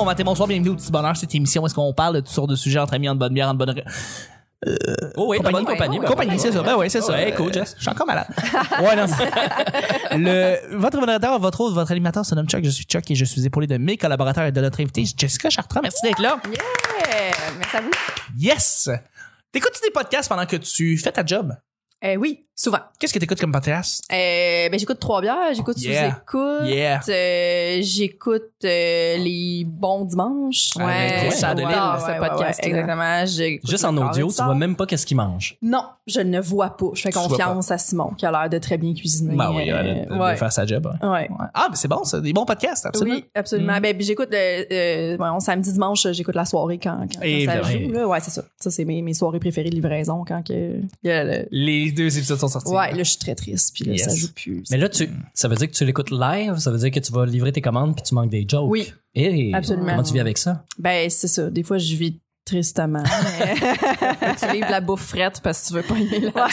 bon matin, bonsoir, bienvenue au Petit Bonheur, cette émission où est-ce qu'on parle de toutes sortes de sujets entre amis, en bonne bière, en bonne... Oh oui, compagnie, bonne compagnie. ben, compagnie, c'est ça. Ben oui, c'est ça. Hey, cool, Jess. Je suis encore malade. ouais, non. le, votre modérateur, votre hôte, votre animateur se nomme Chuck. Je suis Chuck et je suis épaulé de mes collaborateurs et de notre invité, Jessica Chartrand. Merci d'être là. Yeah! Merci à vous. Yes! T'écoutes-tu des podcasts pendant que tu fais ta job? Euh, oui, souvent. Qu'est-ce que t'écoutes comme podcast? Euh, ben, j'écoute trois bières, j'écoute Yeah. sous-écoute, Yeah. euh, j'écoute euh, les bons dimanches. Avec Richard Delisle, ouais, ce ouais, podcast-là. ouais, exactement. Juste en audio, tu vois même pas qu'est-ce qu'il mange. Non, je ne vois pas. Je fais Tu confiance à Simon, qui a l'air de très bien cuisiner. Ben oui, de, de- de ouais. faire sa job. hein. Ouais. Ouais. Ah, mais c'est bon, ça. Des bons podcasts, absolument. Oui, absolument. Mm. Ben, j'écoute ouais, on- samedi, dimanche, j'écoute la soirée quand, quand, quand ça Évidemment. joue. Là. Ouais, c'est ça. Ça, c'est mes, mes soirées préférées de livraison quand que, il y a le- Les deux épisodes sont sortis. Ouais, là, je suis très triste, puis là, Yes. ça joue plus. Mais là, tu, ça veut dire que tu l'écoutes live, ça veut dire que tu vas livrer tes commandes puis tu manques des jokes. Oui, Et Absolument. comment tu vis avec ça? ben c'est ça. Des fois, je vis tristement. mais- tu livres la bouffe frette parce que tu veux pas y aller là.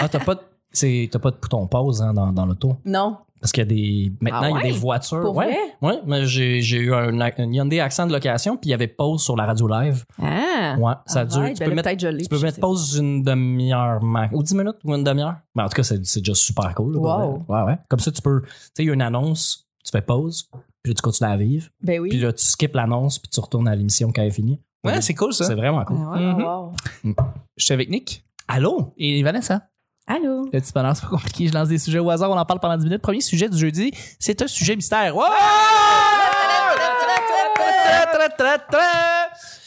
Ah, t'as pas de, c'est, t'as pas de bouton pause hein, dans, dans l'auto? non. Parce qu'il y a des, maintenant, Ah il y a des voitures. Pour ouais. vrai? Ouais, mais j'ai, j'ai eu un, un Hyundai accent de location puis il y avait pause sur la radio live. Ah. Ouais, ça Ah, dure. ouais, tu, ben peux là, mettre, peut-être je l'ai, tu peux mettre pause une demi-heure, max- ou 10 minutes ou une demi-heure. Mais en tout cas, c'est, c'est déjà super cool. là, Wow. Ouais, ouais. Comme ça, tu peux, tu sais, il y a une annonce, tu fais pause, puis là, tu continues à vivre. Ben oui. Puis là, tu skips l'annonce, puis tu retournes à l'émission quand elle est finie. Ouais, c'est cool, ça. C'est vraiment cool. Ah ouais. Mhm. Wow. Je suis avec Nick Allô? et Vanessa. Allô? Le petit bonheur, c'est pas compliqué. Je lance des sujets au hasard, on en parle pendant 10 minutes. Premier sujet du jeudi, c'est un sujet mystère.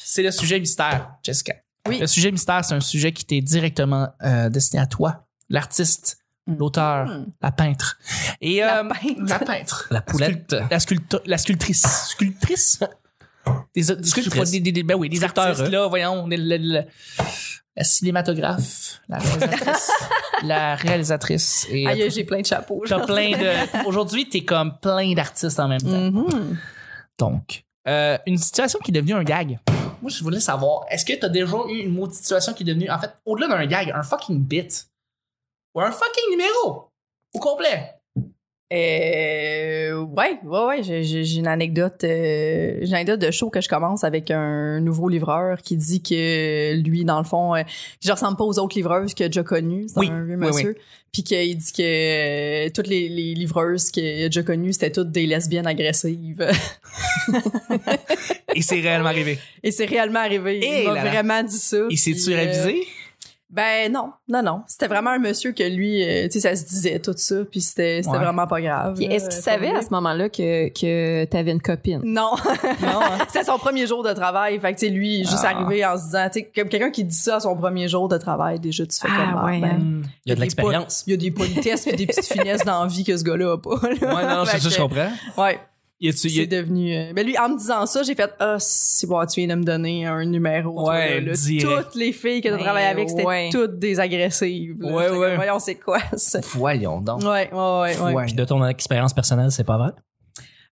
C'est le sujet mystère, Jessica. Oui. Le sujet mystère, c'est un sujet qui t'est directement euh, destiné à toi, l'artiste, l'auteur, Hmm. la peintre. Et, La euh, peintre. La peintre. La poulette. La, sculpte- la sculptrice. Sculptrice? Des, des, Sculptrice. des, des- des- ben oui, des Sculpteur, artistes, là, voyons. le- le- le- la cinématographe, la réalisatrice. la réalisatrice. Et, Aïe, j'ai plein de chapeaux. T'as plein de. Aujourd'hui, t'es comme plein d'artistes en même temps. Mhm. Donc, euh, une situation qui est devenue un gag. Moi, je voulais savoir, est-ce que t'as déjà eu une maudite situation qui est devenue, en fait, au-delà d'un gag, un fucking bit ou un fucking numéro au complet? Euh, ouais, ouais, ouais, j'ai- j'ai j'ai une anecdote, euh, j'ai une anecdote de show que je commence avec un nouveau livreur qui dit que lui, dans le fond, euh, je ressemble pas aux autres livreuses qu'il a déjà connues. C'est Oui, un vieux oui, monsieur. Puis qu'il dit que euh, toutes les, les livreuses qu'il a déjà connues, c'était toutes des lesbiennes agressives. Et c'est réellement arrivé. Et c'est réellement arrivé. Et Il m'a là là. vraiment dit ça. Et c'est-tu Puis, euh, révisé? Ben non, non, non. C'était vraiment un monsieur que lui, euh, tu sais, ça se disait tout ça, puis c'était Ouais. vraiment pas grave. Puis est-ce qu'il euh, savait à ce moment-là que, que t'avais une copine? Non. Non, hein? C'était son premier jour de travail. Fait que, tu sais, lui, juste Ah. arrivé en se disant, tu sais, comme quelqu'un qui dit ça à son premier jour de travail, déjà, tu fais Ah, comme, ah, ouais, ben, hein. Hmm. Il y a de l'expérience. Il y a des politesses et des petites finesses dans la vie que ce gars-là a pas. là. Ouais, non, non, Fait c'est ça, je que, comprends. Ouais, c'est a- devenu... euh, Ben lui, en me disant ça, j'ai fait, ah, si bon, tu viens de me donner un numéro. toi, Ouais, là. Toutes les filles que tu travaillais avec, c'était ouais. toutes des agressives. là. Ouais, ouais. comme, Voyons, c'est quoi ça? Voyons donc. Ouais, ouais, ouais. ouais. Puis de ton expérience personnelle, c'est pas vrai?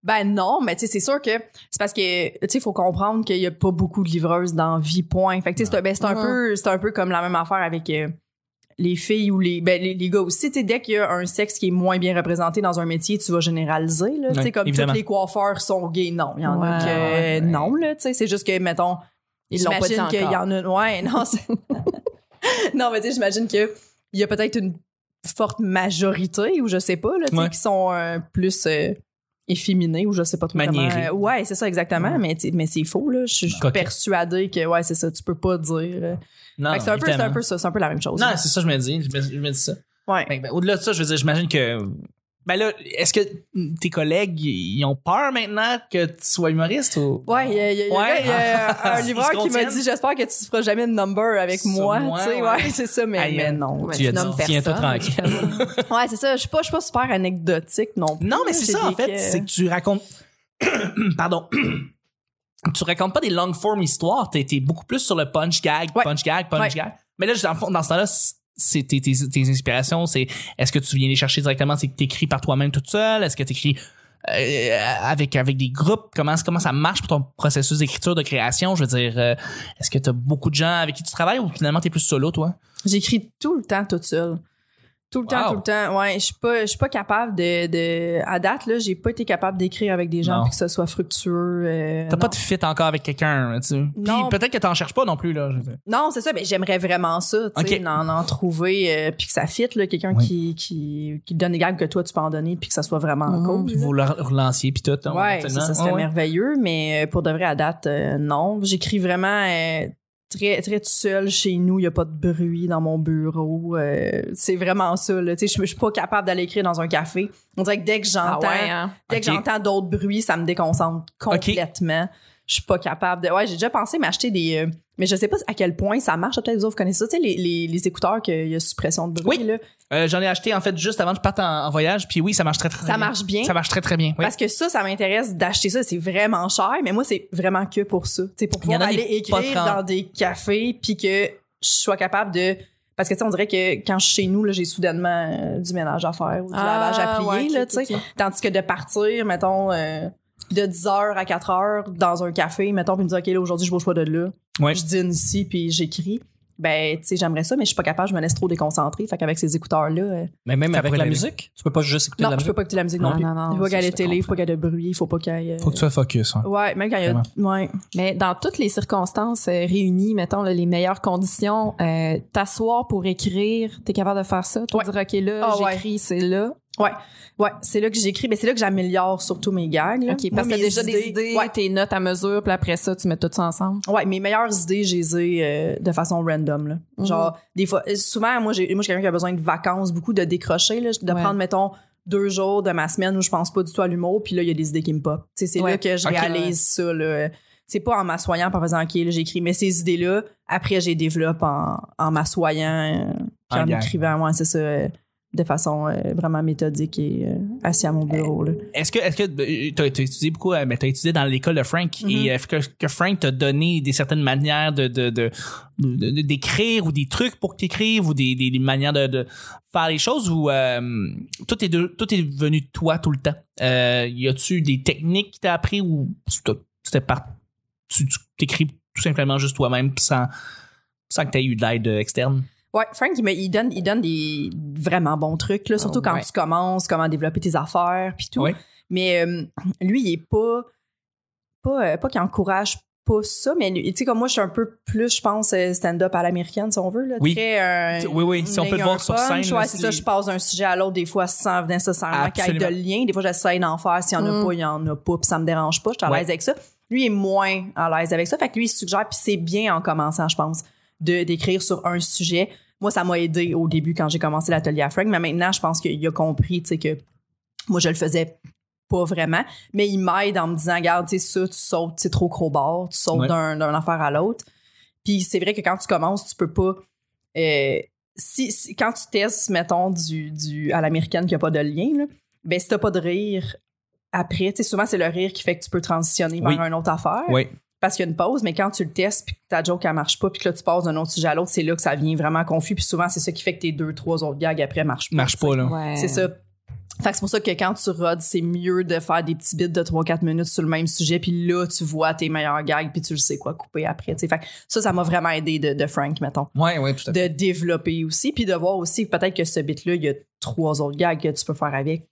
Ben non, mais tu sais, c'est sûr que c'est parce que tu sais, il faut comprendre qu'il y a pas beaucoup de livreuses dans vie point. Fait que tu sais, c'est un- ben, c'est un peu, c'est un peu comme la même affaire avec euh, les filles ou les, ben les, les gars aussi. Tu sais, dès qu'il y a un sexe qui est moins bien représenté dans un métier, tu vas généraliser là. Tu sais, Ouais, comme évidemment. tous les coiffeurs sont gays, non, il y en a que ouais. non là. Tu sais, c'est juste que mettons, Ils l'ont pas dit j'imagine qu'il y en a, ouais, non, c'est- non, mais tu sais, j'imagine que il y a peut-être une forte majorité ou je sais pas là, Ouais. qui sont euh, plus euh, efféminés ou je sais pas trop comment. Euh, ouais, c'est ça exactement, mais mais c'est faux là. Je suis persuadée que ouais, c'est ça, tu peux pas dire. Non, c'est un peu c'est un peu ça, c'est un peu la même chose. Non, c'est ça, je me dis. Je me, je me dis ça. ouais. Ben, ben, au-delà de ça, je veux dire, j'imagine que. Ben là, est-ce que tes collègues, ils ont peur maintenant que tu sois humoriste ou? Ouais, il y a, il y a- il y a- Ouais. il y a un livreur qui m'a dit j'espère que tu feras jamais de number avec Sur moi, moi, tu sais, ouais. ouais, c'est ça mais, mais non. Ouais, tu nommes tiens-toi tranquille. Ouais, c'est ça, je suis pas je suis pas super anecdotique non plus. Non, mais c'est ça, en fait. que- C'est que tu racontes. Pardon. tu racontes pas des long form histoires. T'es, beaucoup plus sur le punch gag, Ouais. punch gag, punch Ouais. gag. Mais là, dans dans ce temps-là, c'est tes, tes, tes inspirations. C'est est-ce que tu viens les chercher directement? C'est que t'écris par toi-même toute seule? Est-ce que t'écris euh, avec avec des groupes? Comment comment ça marche pour ton processus d'écriture, de création? Je veux dire, euh, est-ce que t'as beaucoup de gens avec qui tu travailles ou finalement t'es plus solo, toi? J'écris tout le temps toute seule. Tout le temps, tout le temps. Ouais, je suis pas, je suis pas capable de, de, à date, là, j'ai pas été capable d'écrire avec des gens puis que ce soit fructueux. euh, T'as pas de fit encore avec quelqu'un, tu sais. Puis Non. peut-être que t'en cherches pas non plus, là. je. Non, c'est ça, mais j'aimerais vraiment ça, tu sais, en, en trouver, euh, puis que ça fit, là, quelqu'un Oui. qui, qui, qui donne les gags que toi tu peux en donner puis que ça soit vraiment Mhm. cool. Puis vous le relanciez, puis tout. hein, Ouais, ça, ça serait Ouais, ouais. merveilleux, mais euh, pour de vrai, à date, euh, non. J'écris vraiment euh, très, très tout seul chez nous. Il n'y a pas de bruit dans mon bureau. euh, c'est vraiment ça. Là. Tu sais, Je suis pas capable d'aller écrire dans un café. On dirait que dès que Ah ouais, hein? dès que Ok. j'entends d'autres bruits, ça me déconcentre complètement. Je suis pas capable de. Ouais, j'ai déjà pensé m'acheter des. euh, mais je sais pas à quel point ça marche. Peut-être que vous connaissez ça. Tu sais, les, les, les écouteurs qu'il y a suppression de bruit. Oui. Là. Euh, J'en ai acheté, en fait, juste avant que je parte en, en voyage, puis oui, ça marche très, très Ça bien. marche bien. Ça marche très, très bien. Oui. Parce que ça, ça m'intéresse d'acheter ça. C'est vraiment cher, mais moi, c'est vraiment que pour ça. C'est pour pouvoir aller écrire dans des cafés, puis que je sois capable de. Parce que, tu sais, on dirait que quand je suis chez nous, là, j'ai soudainement euh, du ménage à faire ou du lavage à plier, Ah, ouais, là, tu sais. Tandis que de partir, mettons, euh, de 10h à 4h dans un café, mettons, puis me dire, OK, là, aujourd'hui, je bouge pas de là. Ouais. Je dîne ici, puis j'écris. Ben, tu sais, j'aimerais ça, mais je suis pas capable, je me laisse trop déconcentrer. Fait qu'avec ces écouteurs-là, euh, Mais même avec la musique, tu peux pas juste écouter non, de la je peux musique. pas écouter la musique non, Non, plus. non, non, il faut y ait télé, il faut y ait de bruit, il faut pas qu'il y ait. euh, Faut que tu sois focus. hein. Ouais, même quand il y a. Ouais. Mais dans toutes les circonstances euh, réunies, mettons là, les meilleures conditions, euh, t'asseoir pour écrire, t'es capable de faire ça, te Ouais. dire ok là, ouais. j'écris, c'est là. Ouais, c'est là que j'écris, mais c'est là que j'améliore surtout mes gags. là. Ok, parce que t'as déjà des idées, Ouais. tes notes à mesure, puis après ça, tu mets tout ça ensemble? Ouais, mes meilleures idées, je les ai euh, de façon random. Là. Mhm. Genre, des fois, euh, souvent, moi, j'ai, moi, je suis quelqu'un qui a besoin de vacances, beaucoup de décrocher, là, de Ouais. prendre, mettons, deux jours de ma semaine où je pense pas du tout à l'humour, puis là, il y a des idées qui me pop. Tu sais, c'est Ouais. là que je Ok. réalise ça. Là. C'est pas en m'assoyant, par exemple, OK, là, j'écris, mais ces idées-là, après, je les développe en, en m'assoyant, euh, puis En en écrivant, ouais, c'est ça, euh, de façon euh, vraiment méthodique et euh, assis à mon bureau. Là. Est-ce que, est-ce que euh, t'as, t'as étudié beaucoup, euh, mais t'as étudié dans l'école de Frank et est-ce que, que Frank t'a donné des certaines manières de, de, de, de- de- d'écrire ou des trucs pour que t'écrives ou des, des, des manières de, faire les choses ou euh, tout est de, tout est venu de toi tout le temps? Euh, y a-tu des techniques que t'as appris ou tu t'as- c'était par, tu, tu t'écris tout simplement juste toi-même sans, sans que t'aies eu de l'aide externe? Ouais, Frank, il, me- il donne, il donne des vraiment bons trucs, là, surtout Oh, quand ouais. tu commences, comment développer tes affaires, puis tout. Ouais. Mais euh, lui, il est pas, pas, euh, pas qu'il encourage pas ça, mais tu sais, comme moi, je suis un peu plus, je pense, euh, stand-up à l'américaine, si on veut, là. Oui. Très, euh, Oui, oui, si on peut le voir sur scène, Ouais, c'est ça, je passe d'un sujet à l'autre, des fois, sans nécessairement qu'il y ait de lien. Des fois, j'essaie d'en faire. S'il y en a Mm. pas, il y en a pas, puis ça me dérange pas. Je suis à Ouais. l'aise avec ça. Lui est moins à l'aise avec ça. Fait que lui, il suggère, puis c'est bien en commençant, je pense, de d'écrire sur un sujet. Moi, ça m'a aidé au début quand j'ai commencé l'atelier à Frank, mais maintenant, je pense qu'il a compris, tu sais, que moi, je le faisais pas vraiment, mais il m'aide en me disant, regarde, tu sais, ça, tu sautes, c'est trop crowbar, tu sautes Ouais. d'un d'un affaire à l'autre. Puis c'est vrai que quand tu commences, tu peux pas. euh, si, si- quand tu testes, mettons, du, du, à l'américaine qui a pas de lien, là, ben si t'as pas de rire après, tu sais, souvent c'est le rire qui fait que tu peux transitionner vers Oui. une autre affaire Oui. Parce qu'il y a une pause, mais quand tu le testes puis que ta joke elle marche pas puis que là tu passes d'un autre sujet à l'autre, c'est là que ça devient vraiment confus puis souvent c'est ça qui fait que tes deux trois autres gags après marchent pas. Marche pas, là. Ouais. C'est ça. Fait que c'est pour ça que quand tu rodes, c'est mieux de faire des petits bits de 3-4 minutes sur le même sujet, puis là, tu vois tes meilleurs gags, puis tu le sais quoi couper après. Fait que ça, ça m'a vraiment aidé de, de Frank, mettons. Ouais, ouais, tout à fait. De développer aussi, puis de voir aussi peut-être que ce bit-là, il y a trois autres gags que tu peux faire avec,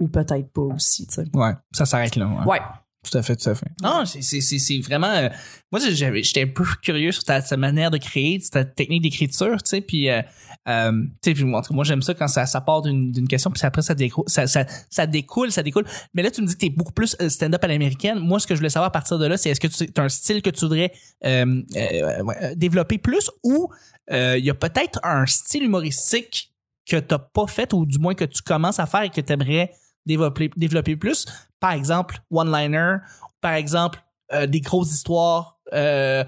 ou peut-être pas aussi. Ouais, ça s'arrête là. ouais. Ouais. Tout à fait, tout à fait. Non, c'est, vraiment. euh, moi, j'étais un peu curieux sur ta, manière de créer, ta technique d'écriture, tu sais, puis. Euh, euh, tu moi, moi, j'aime ça quand ça, part d'une, question, puis après, ça, découle, ça, ça, ça découle, ça découle. Mais là, tu me dis que t'es beaucoup plus euh, stand-up à l'américaine. Moi, ce que je voulais savoir à partir de là, c'est est-ce que tu as un style que tu voudrais euh, développer plus ou il y a peut-être un style humoristique que t'as pas fait ou du moins que tu commences à faire et que tu aimerais développer, plus. Par exemple, one-liner, par exemple, euh, des grosses histoires, euh,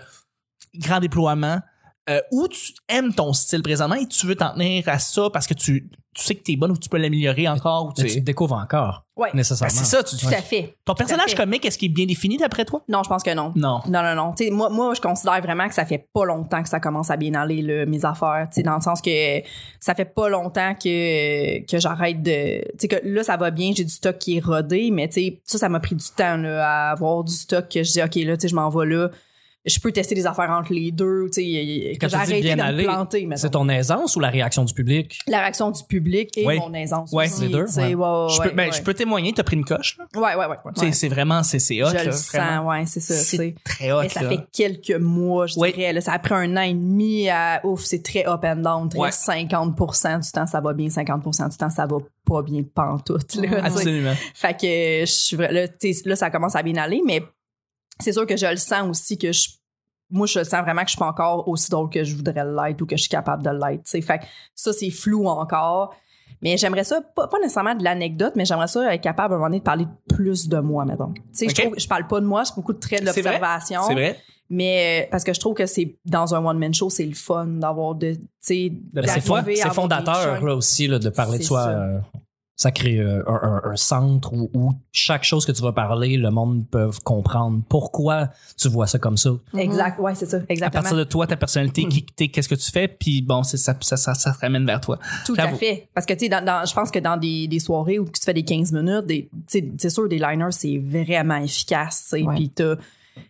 grand déploiement, euh, ou tu aimes ton style présentement et tu veux t'en tenir à ça parce que tu, tu sais que t'es bonne ou tu peux l'améliorer encore. Ou tu te découvres encore, Ouais. Ben, nécessairement. c'est ça, tu, Tout à fait. ton personnage fait. comique, est-ce qu'il est bien défini d'après toi? Non, je pense que non. Non. Non, non, non. Moi, moi, je considère vraiment que ça fait pas longtemps que ça commence à bien aller, là, mes affaires. Dans le sens que ça fait pas longtemps que, que j'arrête de. Tu sais, que là, ça va bien, j'ai du stock qui est rodé, mais tu sais, ça, ça m'a pris du temps, là, à avoir du stock que je dis, OK, là, tu sais, je m'en vais là. Je peux tester des affaires entre les deux. Tu sais, que j'ai arrêté de aller, me planter. C'est ton aisance ou la réaction du public? La réaction du public et Ouais. mon aisance. Ouais. aussi, Les deux, ouais. ouais, je, peux, ben, ouais. je peux témoigner, t'as pris une coche. là. Ouais, ouais, ouais. ouais. C'est- vraiment, c'est hot. je là, le sens, ouais, c'est ça. C'est très hot. Mais ça là. fait quelques mois, je dirais. Là, ça a pris un an et demi à ouf, c'est très up and down. Très Ouais. 50% du temps, ça va bien, 50% du temps, ça va pas bien pantoute. Là. Absolument. Fait que je suis là, là, ça commence à bien aller, mais c'est sûr que je le sens aussi que je moi, je sens vraiment que je suis pas encore aussi drôle que je voudrais l'être ou que je suis capable de l'être. Fait que ça, c'est flou encore. Mais j'aimerais ça, pas, pas nécessairement de l'anecdote, mais j'aimerais ça être capable à un moment donné de parler plus de moi, mettons. Tu sais, Ok. je trouve je parle pas de moi, c'est beaucoup de traits de C'est vrai. l'observation. C'est vrai. Mais euh, parce que je trouve que c'est dans un one-man show, c'est le fun d'avoir de. Tu sais, Ben, C'est fondateur là aussi là, de parler de soi. euh, ça crée euh, un, un- un centre où, où chaque chose que tu vas parler, le monde peut comprendre pourquoi tu vois ça comme ça. Exact, ouais, c'est ça, À exactement. partir de toi, ta personnalité, qui t'es, qu'est-ce que tu fais, puis bon, c'est ça, ça, ça, ça te ramène vers toi. Tout à fait. Parce que, tu sais, dans, dans- je pense que dans des, des soirées où tu fais des 15 minutes, des- tu sais, c'est sûr, des liners, c'est vraiment efficace, tu sais. Ouais. Puis t'as-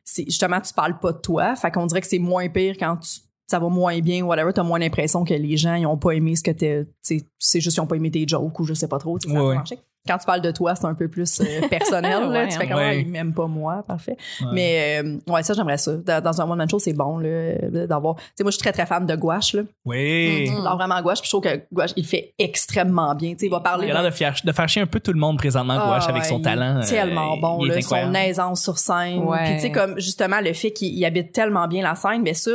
c'est- justement, tu parles pas de toi. Fait qu'on dirait que c'est moins pire quand tu- ça va moins bien ou whatever. T'as moins l'impression que les gens, ils ont pas aimé ce que t'es, c'est juste qu'ils ont pas aimé tes jokes ou je sais pas trop, ça Ouais. Quand tu parles de toi, c'est un peu plus euh, personnel. là. Ouais, tu fais comme, Ouais. Ah, ils m'aiment pas moi, parfait. Mais euh, ouais, ça, j'aimerais ça. Dans, dans un one-man show, c'est bon là, d'avoir... Tu sais, moi, je suis très, très fan de gouache, là. Oui. Mm-hmm. Mhm. Alors vraiment gouache, puis je trouve que gouache, il fait extrêmement bien. Tu sais, il va parler Il a l'air de faire, de faire chier un peu tout le monde présentement, Ah, Gouache, avec son il est talent. euh, Tellement bon, il est là, son aisance sur scène. Ouais. Puis tu sais, comme justement le fait qu'il il habite tellement bien la scène, mais ça,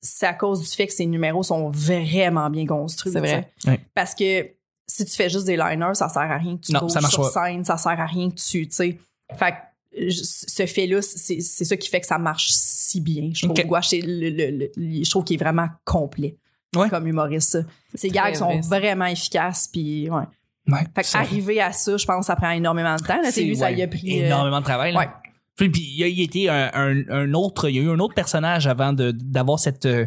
c'est à cause du fait que ses numéros sont vraiment bien construits. C'est vrai. Parce que si tu fais juste des liners, ça sert à rien que tu Non, ça marche sur pas. scène, ça sert à rien que tu, tu sais. Fait que ce fait-là, c'est c'est ça qui fait que ça marche si bien. Je trouve Ok. Gouache, c'est le- le- le- le- je trouve qu'il est vraiment complet Ouais. comme humoriste. ça. Ses gags sont vrai, vraiment efficaces, puis ouais. Ouais, Fait que ça- arriver à ça, je pense, ça prend énormément de temps. Là, c'est lui, ça y a pris. euh, énormément de travail. là. Puis, puis il a il a été un, un, un autre, il y a eu un autre personnage avant de d'avoir cette euh,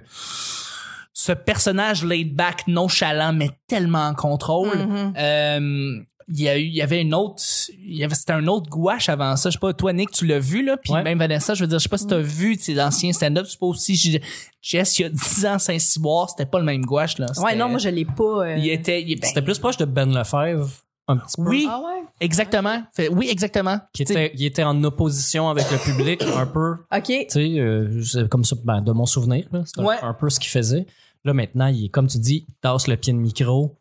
ce personnage laid back, nonchalant, mais tellement en contrôle. Mhm. Euh, il y a eu, il y avait une autre, il y avait, c'était un autre gouache avant ça. Je sais pas, toi, Nick, tu l'as vu, là? Puis Ouais. même Vanessa, je veux dire, je sais pas si t'as vu tes anciens stand-up. Je sais pas aussi, je- Jess, il y a 10 ans, Saint-Cyboire, c'était pas le même gouache, là. Ouais, non, moi, je l'ai pas. euh, il était, il- ben, C'était plus proche de Ben Lefebvre, un petit peu. oui, Ah ouais? exactement. Fait- oui, exactement. Qui était, il était en opposition avec le public, un peu. OK. Tu sais, euh, c'est comme ça, ben, de mon souvenir, un, Ouais. un peu ce qu'il faisait. Là, maintenant, il est, comme tu dis, il tasse le pied de micro.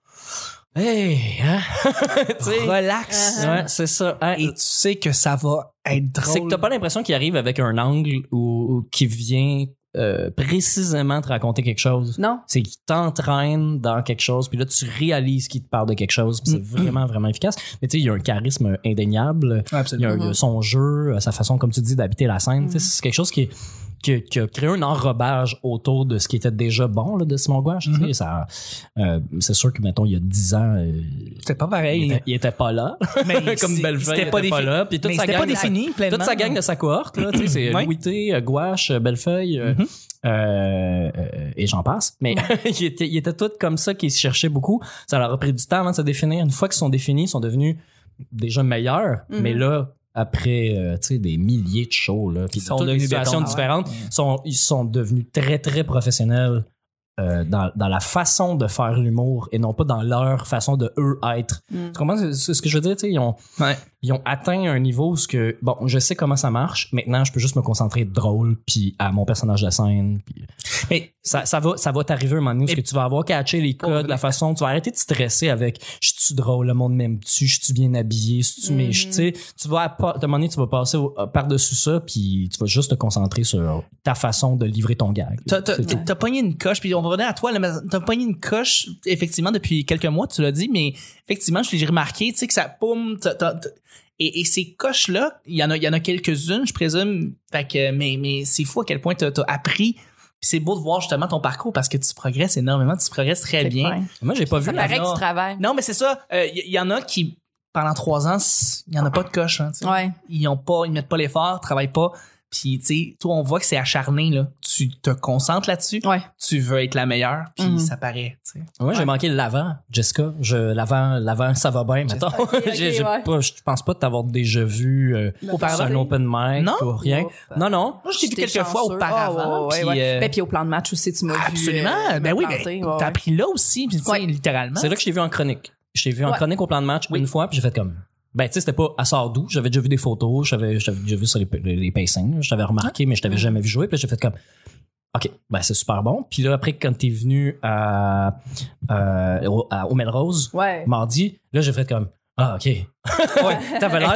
Hey, hein? Relax. ouais, c'est ça. hein. Et tu sais que ça va être drôle. C'est que t'as pas l'impression qu'il arrive avec un angle ou, ou qui vient euh, précisément te raconter quelque chose. Non. C'est qu'il t'entraîne dans quelque chose, puis là, tu réalises qu'il te parle de quelque chose, puis c'est Mm. vraiment, vraiment efficace. Mais tu sais, il y a un charisme indéniable. Il y a, Absolument. il y a son jeu, sa façon, comme tu dis, d'habiter la scène. Sais, C'est quelque chose qui, est- qui, a- qui a créé un enrobage autour de ce qui était déjà bon là, de Simon Gouache. Mhm. Ça, euh, c'est sûr que, mettons, il y a 10 ans, euh, C'était pas il, pareil. était, il était pas là. Mais comme Bellefeuille, il pas était pas défini. là. Puis toute sa pas défini pleinement. toute sa gang de sa cohorte, c'est. Louis T, euh, Gouache, euh, Bellefeuille, Mhm. euh, euh, et j'en passe. Mais ils étaient, ils étaient tous comme ça, qui se cherchaient beaucoup. Ça leur a pris du temps avant de se définir. Une fois qu'ils sont définis, ils sont devenus déjà meilleurs. Mhm. Mais là, après euh, des milliers de shows, là, puis sont devenus situations différentes, sont, ils sont devenus très, très professionnels euh, dans, dans la façon de faire l'humour et non pas dans leur façon de eux être. Mm. Tu comprends ce, ce que je veux dire? Ils ont, Ouais. ils ont atteint un niveau où ce que bon je sais comment ça marche maintenant je peux juste me concentrer drôle puis à mon personnage de scène puis Mais ça, ça va ça va t'arriver un moment donné où que tu vas avoir catché les codes la façon tu vas arrêter de stresser avec je suis drôle? Le monde m'aime tu je suis bien habillé? Je suis Mhm. mais tu sais tu vas à, un moment donné tu vas passer par dessus ça puis tu vas juste te concentrer sur ta façon de livrer ton gag t'as pogné une coche, puis on va revenir à toi, t'as pogné une coche, effectivement, depuis quelques mois, tu l'as dit, mais effectivement, je l'ai remarqué, tu sais, que ça poum, et, et ces coches-là, il y en a, il y en a quelques-unes, je présume, fait que, mais, mais c'est fou à quel point t'as, t'as appris, c'est beau de voir justement ton parcours parce que tu progresses énormément, tu progresses très bien. fin. moi j'ai pas vu Ça paraît que tu travailles. Non, mais c'est ça, il y, y en a qui, pendant trois ans, il y en a pas de coche, hein, tu. Ouais. ils ont pas, ils mettent pas l'effort, travaillent pas. Puis, tu sais, toi, on voit que c'est acharné, là. Tu te concentres là-dessus. Ouais. Tu veux être la meilleure, puis Mhm. ça paraît, tu sais. Moi, j'ai manqué l'avant, Jessica. Je, l'avant, l'avant, ça va bien, mettons. Ok, ok, j'ai, j'ai ouais. je pense pas t'avoir déjà vu, euh, Auparavant? sur un open mic Non? ou rien. Non, non. Moi, je t'ai vu quelques fois auparavant. Ah, ouais, puis, ouais. euh, Ben, puis au plan de match aussi, tu m'as vu. absolument. euh, ben oui, ben, ouais, t'as ouais. appris là aussi, puis tu sais, Ouais. littéralement. C'est là que je t'ai vu en chronique. Je t'ai vu en Ouais. chronique au plan de match Oui. une fois, puis j'ai fait comme. Ben, tu sais, c'était pas à Sardou. J'avais déjà vu des photos, j'avais, j'avais déjà vu sur les, les, les pacings. Je t'avais remarqué, mais je t'avais jamais vu jouer. Puis j'ai fait comme. OK, ben c'est super bon. Puis là, après, quand t'es venu à, euh, au, à- au Melrose, Ouais. mardi, là, j'ai fait comme. Ah, OK. ouais, t'avais l'air,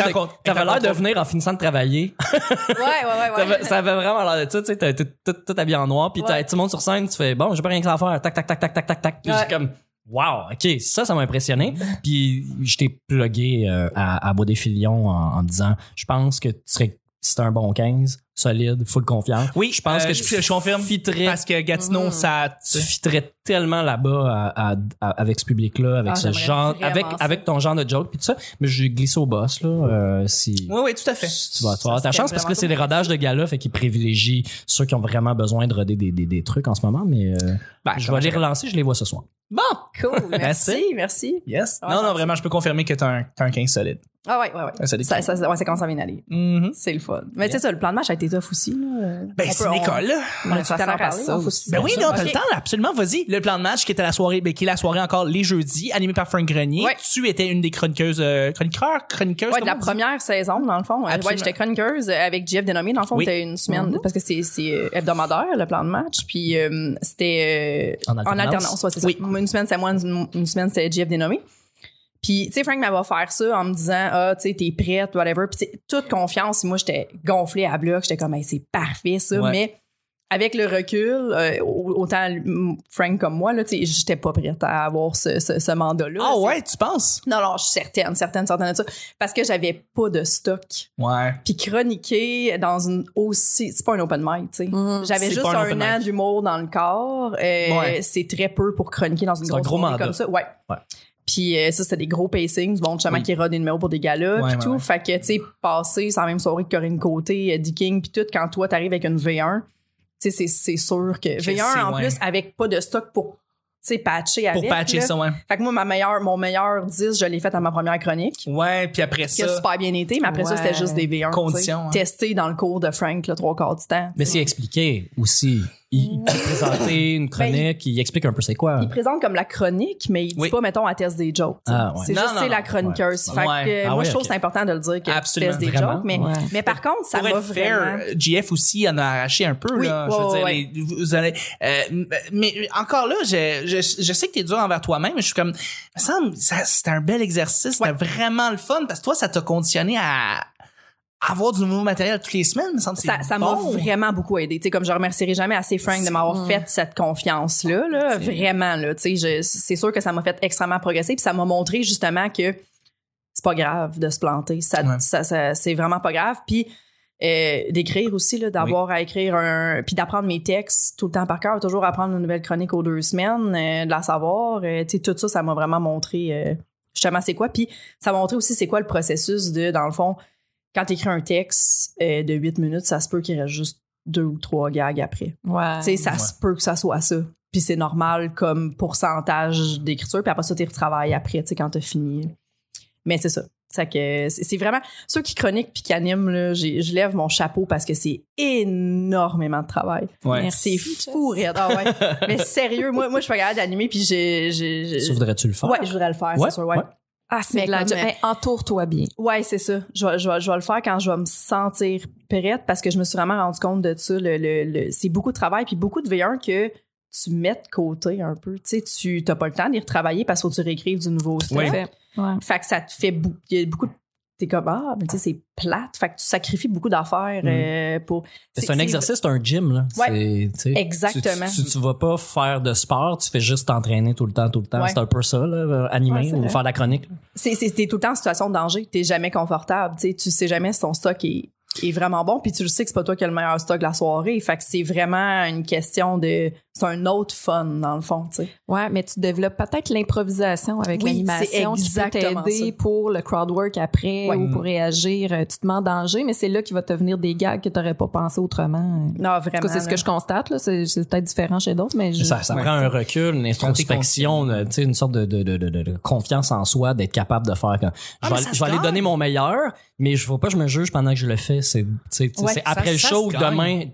de, de venir en finissant de travailler. Ouais, ouais, ouais, ouais. Ça avait vraiment l'air de ça, tu sais, t'es tout, habillé en noir, puis t'as- Ouais. tout le monde sur scène, tu fais, bon, j'ai pas rien que ça à faire, tac, tac, tac, tac, tac, tac, tac. Puis Ouais. j'ai comme, wow, ok, ça, ça m'a impressionné. Puis je t'ai plugué euh, à, à Bois des Filions en, en disant, je pense que tu serais, si t'es un bon 15, solide, full confiance. Oui, je pense euh, que je, je confirme. fitterais, Parce que Gatineau, Mm. ça. tu fitterais tellement là-bas à- à- à- avec ce public-là, avec Ah, ce genre, avec, ça. avec ton genre de joke, puis tout ça. Mais j'ai glissé au boss, là, euh, si. Oui, oui, tout à fait. Tu vas, avoir ta chance parce que c'est des cool. rodages de gala, fait qu'ils privilégient ceux qui ont vraiment besoin de roder des, des, des trucs en ce moment, mais euh, Ben, je vais les relancer, je les vois ce soir. Bon! Cool. Merci, merci. Yes. Ouais, non, non, vraiment, je peux confirmer que t'as un, un 15 solide. Ah, ouais, ouais, ouais. Un solide Ça, 15. ça, ouais, ça commence à bien aller. Mhm. C'est le fun. Mais tu sais, ça, le plan de match a été aussi, là. Ben, c'est une on-. On a tout à parler, faut aussi- Ben oui, non, t'as le temps, là, absolument, vas-y. Le plan de match qui était la soirée, ben, qui est la soirée encore les jeudis, animé par Frank Grenier. Ouais. Tu étais une des chroniqueuses, euh, chroniqueurs, chroniqueuses. Ouais, de la première saison, dans le fond. Euh, Absolument. Ouais, j'étais chroniqueuse avec Jeff Dénommé. Dans le fond, Oui. c'était une semaine, Mhm. parce que c'est, c'est euh, hebdomadaire, le plan de match. Puis euh, c'était euh, En alternance. ouais, c'est ça. Oui. Une semaine, c'était moi, une, une semaine, c'était Jeff Dénommé. Puis, tu sais, Frank m'avait offert ça en me disant, ah, tu sais, t'es prête, whatever. Puis, tu sais, toute confiance. Moi, j'étais gonflée à bloc. J'étais comme, Hey, c'est parfait, ça. Ouais. Mais avec le recul, euh, autant Frank comme moi, là, tu sais, j'étais pas prête à avoir ce, ce, ce mandat-là. Ah ouais, tu penses? Non, non, je suis certaine, certaine, certaine de ça. Parce que j'avais pas de stock. Ouais. Puis chroniquer dans une aussi... C'est pas un open mic, tu sais. Mhm. J'avais juste un an d'humour dans le corps. Euh, Ouais. C'est très peu pour chroniquer dans une C'est un grosse gros mandat. comme ça. Ouais. Ouais. Puis euh, ça, c'était des gros pacings. Bon, justement, Oui. qui rôde des numéros pour des galas, puis ouais, tout. ouais. Fait que, tu sais, passer sans même soirée que Corinne Côté, Eddie King, puis tout, quand toi, t'arrives avec une V1, tu sais, c'est- sûr que... c'est- V1, en plus, avec pas de stock pour, tu sais, patcher avec. Pour patcher là. ça, ouais. Fait que moi, ma meilleure, mon meilleur 10, je l'ai fait à ma première chronique Ouais, puis après qui a ça. super bien été, mais après ça, c'était juste des V1. Conditions, hein. Testés dans le cours de Frank, le trois quarts du temps. Mais c'est expliqué aussi. Il, il présentait une chronique, il explique un peu c'est quoi. Ben, Il présente comme la chronique, mais il dit Oui. pas, mettons, à test des jokes. Ah, ouais. C'est juste, non, c'est la chroniqueuse. Ouais. Fait que, Ouais. Ah moi, ouais, je trouve ok. que c'est important de le dire que Absolument. tu testes des Vraiment? jokes. Mais, Ouais. mais par contre, ça fair, vraiment... euh, GF aussi en a arraché un peu. Oui, là, je veux dire, ouais, les- vous allez, euh, mais encore là, je, je, je sais que t'es dur envers toi-même, mais je suis comme, me semble, ça, c'était un bel exercice, Ouais. c'était vraiment le fun parce que toi, ça t'a conditionné à avoir du nouveau matériel toutes les semaines. Me semble que Ça, m'a bon. vraiment beaucoup aidé. Tu sais, comme je remercierai jamais assez Frank de m'avoir fait cette confiance-là, là, vraiment, là. Tu sais, je- c'est sûr que ça m'a fait extrêmement progresser puis ça m'a montré justement que c'est pas grave de se planter. Ça, Ouais. ça, ça- c'est vraiment pas grave. Puis euh, d'écrire aussi, là, d'avoir à écrire un... Puis d'apprendre mes textes tout le temps par cœur, toujours apprendre une nouvelle chronique aux deux semaines, euh, de la savoir. euh, tu sais, tout ça, ça m'a vraiment montré euh, justement c'est quoi. Puis ça m'a montré aussi c'est quoi le processus de, dans le fond, quand tu écris un texte euh, de 8 minutes, ça se peut qu'il reste juste deux ou trois gags après. Ouais. Tu sais, ça Ouais. se peut que ça soit ça. Puis c'est normal comme pourcentage d'écriture. Puis après ça, tu retravailles après, tu sais, quand t'as fini. Mais c'est ça. C'est que c'est vraiment ceux qui chroniquent puis qui animent là, j'ai- je lève mon chapeau parce que c'est énormément de travail. Ouais. C'est fou. Ah ouais. Mais sérieux, moi moi je suis pas capable d'animer puis j'ai j'ai j'ai- Ça voudrais-tu le faire? Ouais, je voudrais le faire, Ouais, c'est sûr, ouais. Ah, C'est mais de la job. euh, Mais entoure-toi bien. Ouais, c'est ça. Je vais, je, vais, je vais le faire quand je vais me sentir prête parce que je me suis vraiment rendu compte de ça. Le, le, le- c'est beaucoup de travail puis beaucoup de V1 que tu mets de côté un peu. Tu sais, tu n'as pas le temps d'y retravailler parce qu'il faut que tu réécrives du nouveau. Ouais. Fait. Ouais. Fait que ça te fait beaucoup. Il y a beaucoup de. T'es comme, ah, mais tu sais, c'est plate. Fait que tu sacrifies beaucoup d'affaires Mm. euh, pour. C'est un exercice, c'est un gym, là. Ouais. Exactement. Tu, tu, tu vas pas faire de sport, tu fais juste t'entraîner tout le temps, tout le temps. Ouais. C'est un peu ça, là, euh, animer Ouais, ou faire de la chronique. C'est, c'est, t'es tout le temps en situation de danger. T'es jamais confortable. Tu sais, tu sais jamais si ton stock est est vraiment bon. Puis tu le sais que c'est pas toi qui as le meilleur stock de la soirée. Fait que c'est vraiment une question de. C'est un autre fun, dans le fond, tu sais. Ouais, mais tu développes peut-être l'improvisation avec Oui, l'animation qui peut t'aider pour le crowd work après Ouais. ou pour réagir. Euh, Tu te mets en danger, mais c'est là qu'il va te venir des gags que tu n'aurais pas pensé autrement. Non, vraiment. c'est ce que je constate. là. C'est c'est peut-être différent chez d'autres, mais je- Ça, ça Ouais. prend un recul, une introspection, euh, tu sais, une sorte de, de, de, de, de confiance en soi, d'être capable de faire. Comme, Ah, je vais, je aller donner mon meilleur, mais je ne pas que je me juge pendant que je le fais. C'est, Ouais, après le show demain.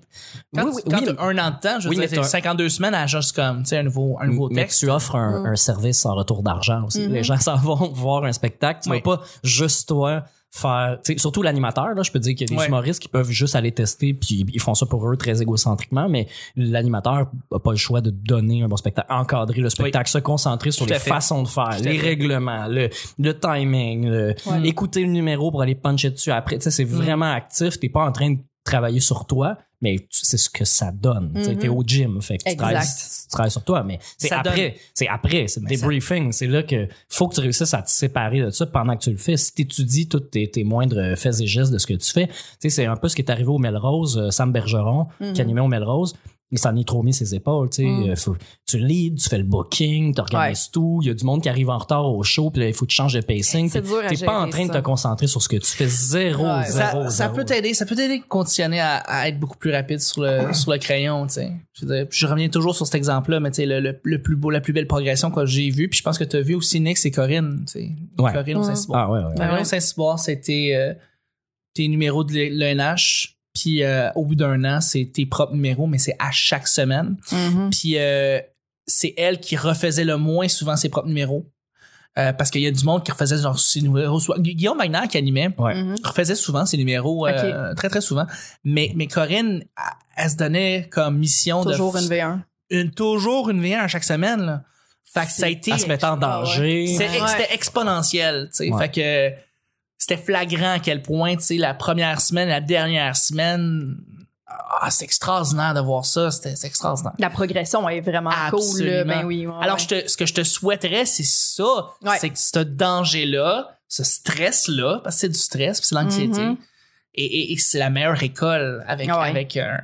Quand, Oui, tu- oui, quand oui, t'as un an de temps, je veux Oui, dire, mais c'est t'as- 52 semaines à juste comme, tu sais, un nouveau, un nouveau mais texte. tu offres un, un service en retour d'argent aussi. Les gens s'en vont voir un spectacle. Tu Oui. vas pas juste toi faire, tu sais, surtout l'animateur, là, je peux dire qu'il y a des Ouais. humoristes qui peuvent juste aller tester puis ils font ça pour eux très égocentriquement, mais l'animateur a pas le choix de donner un bon spectacle, encadrer le spectacle, se concentrer sur Tout les façons de faire, Tout les règlements, le, le timing, le- Ouais. écouter le numéro pour aller puncher dessus après. Tu sais, c'est Mm. vraiment actif. T'es pas en train de travailler sur toi, mais tu- c'est ce que ça donne. Tu Mhm. T'es au gym, fait que tu travailles, tu travailles sur toi, mais c'est après, c'est après, c'est le débriefing. C'est là que faut que tu réussisses à te séparer de ça pendant que tu le fais. Si tu étudies tous tes, tes moindres faits et gestes de ce que tu fais, tu sais, c'est un peu ce qui est arrivé au Melrose, euh, Sam Bergeron, Mhm. qui animait au Melrose. Il s'en est trop mis ses épaules, tu sais. Mm. Euh, faut- tu leads, tu fais le booking, tu organises tout. Il y a du monde qui arrive en retard au show, puis là, il faut que tu changes de pacing. C'est dur à T'es pas en train de ça. te concentrer sur ce que tu fais. Zéro, Ouais. zéro, ça, ça zéro. peut t'aider, ça peut t'aider conditionner à, à être beaucoup plus rapide sur le, sur le crayon, tu sais. Je, veux dire, je reviens toujours sur cet exemple-là, mais tu sais, le, le, le plus beau, la plus belle progression que j'ai vue, puis je pense que tu as vu aussi Nick, c'est Corinne, tu sais. Ouais. Corinne au. Saint-Cyboire. Ah ouais, ouais. Corinne au Saint-Cyboire, c'était euh, tes numéros de l'ENH, puis euh, au bout d'un an, c'est tes propres numéros, mais c'est à chaque semaine. Mhm. Puis euh, c'est elle qui refaisait le moins souvent ses propres numéros. Euh, parce qu'il y a du monde qui refaisait genre ses numéros. Guillaume Wagner qui animait Ouais. Mhm. refaisait souvent ses numéros euh, très très souvent. Mais mais Corinne, elle, elle se donnait comme mission Toujours de une V1. une toujours une V1 à chaque semaine. Là. Fait que ça a été À se mettre en danger. c'est- Ouais. c'était exponentiel. tu sais. Ouais. Fait que c'était flagrant à quel point tu sais la première semaine, la dernière semaine. Ah, c'est extraordinaire de voir ça. C'était extraordinaire. La progression est vraiment cool. Ben oui. ouais, Alors, je te, ce que je te souhaiterais, c'est ça. Ouais. C'est que ce danger-là, ce stress-là, parce que c'est du stress, c'est l'anxiété. Mhm. Et, et- et c'est la meilleure école avec, ouais. avec un.